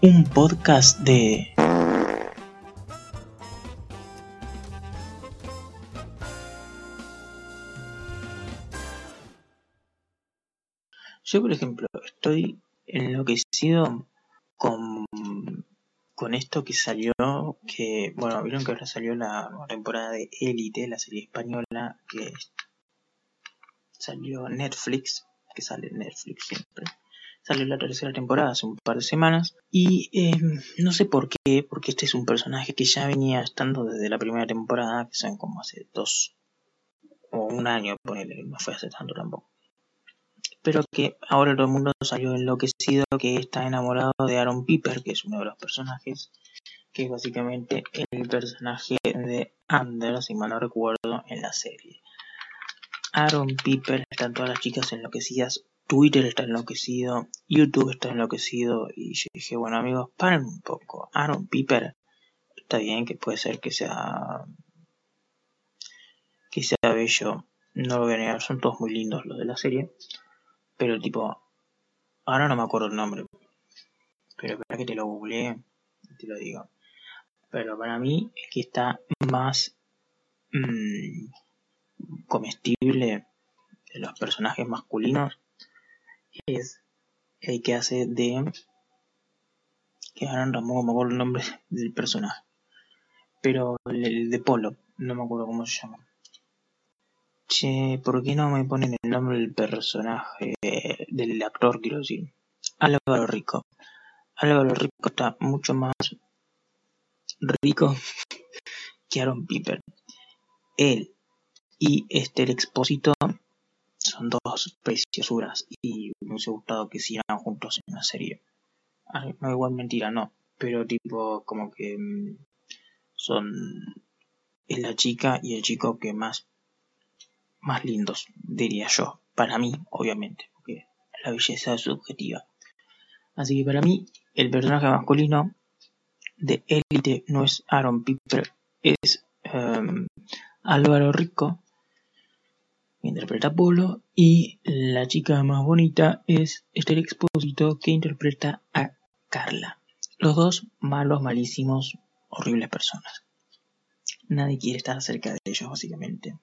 un podcast de... Yo, por ejemplo, estoy enloquecido con, con esto que salió, que, bueno, vieron que ahora salió la temporada de Elite, la serie española, que salió Netflix, que sale Netflix siempre. Salió la tercera temporada hace un par de semanas. Y em, no sé por qué, porque este es un personaje que ya venía estando desde la primera temporada, que son como hace dos o un año, ponele, no fue hace tanto tampoco. Pero que ahora todo el mundo salió enloquecido, que está enamorado de Aaron Piper, que es uno de los personajes, que es básicamente el personaje de Anders, si mal no recuerdo, en la serie. Aaron Piper, están todas las chicas enloquecidas, Twitter está enloquecido, YouTube está enloquecido y yo dije, bueno amigos, paren un poco. Aaron Piper está bien que puede ser que sea que sea bello, no lo voy a negar, son todos muy lindos los de la serie, pero tipo, ahora no me acuerdo el nombre, pero espera que te lo googleé te lo digo. Pero para mí el que está más mmm, comestible de los personajes masculinos es el que hace de que ahora no me acuerdo el nombre del personaje pero el, de Polo no me acuerdo cómo se llama. Che ¿por qué no me ponen el nombre del personaje del actor quiero decir Álvaro Rico. Álvaro Rico está mucho más rico que Aaron Piper. Él y este el expósito son dos preciosuras y me hubiese gustado que sigan juntos en una serie. Ah, no, igual mentira, no, pero tipo como que mm, son es la chica y el chico que más más lindos, diría yo, para mí, obviamente, porque la belleza es subjetiva. Así que para mí, el personaje masculino de élite no es Aaron Piper, es um, Álvaro Rico, interpreta a Polo, y la chica más bonita es Esther Expósito, que interpreta a Carla. Los dos malos, malísimos, horribles personas. Nadie quiere estar cerca de ellos, básicamente.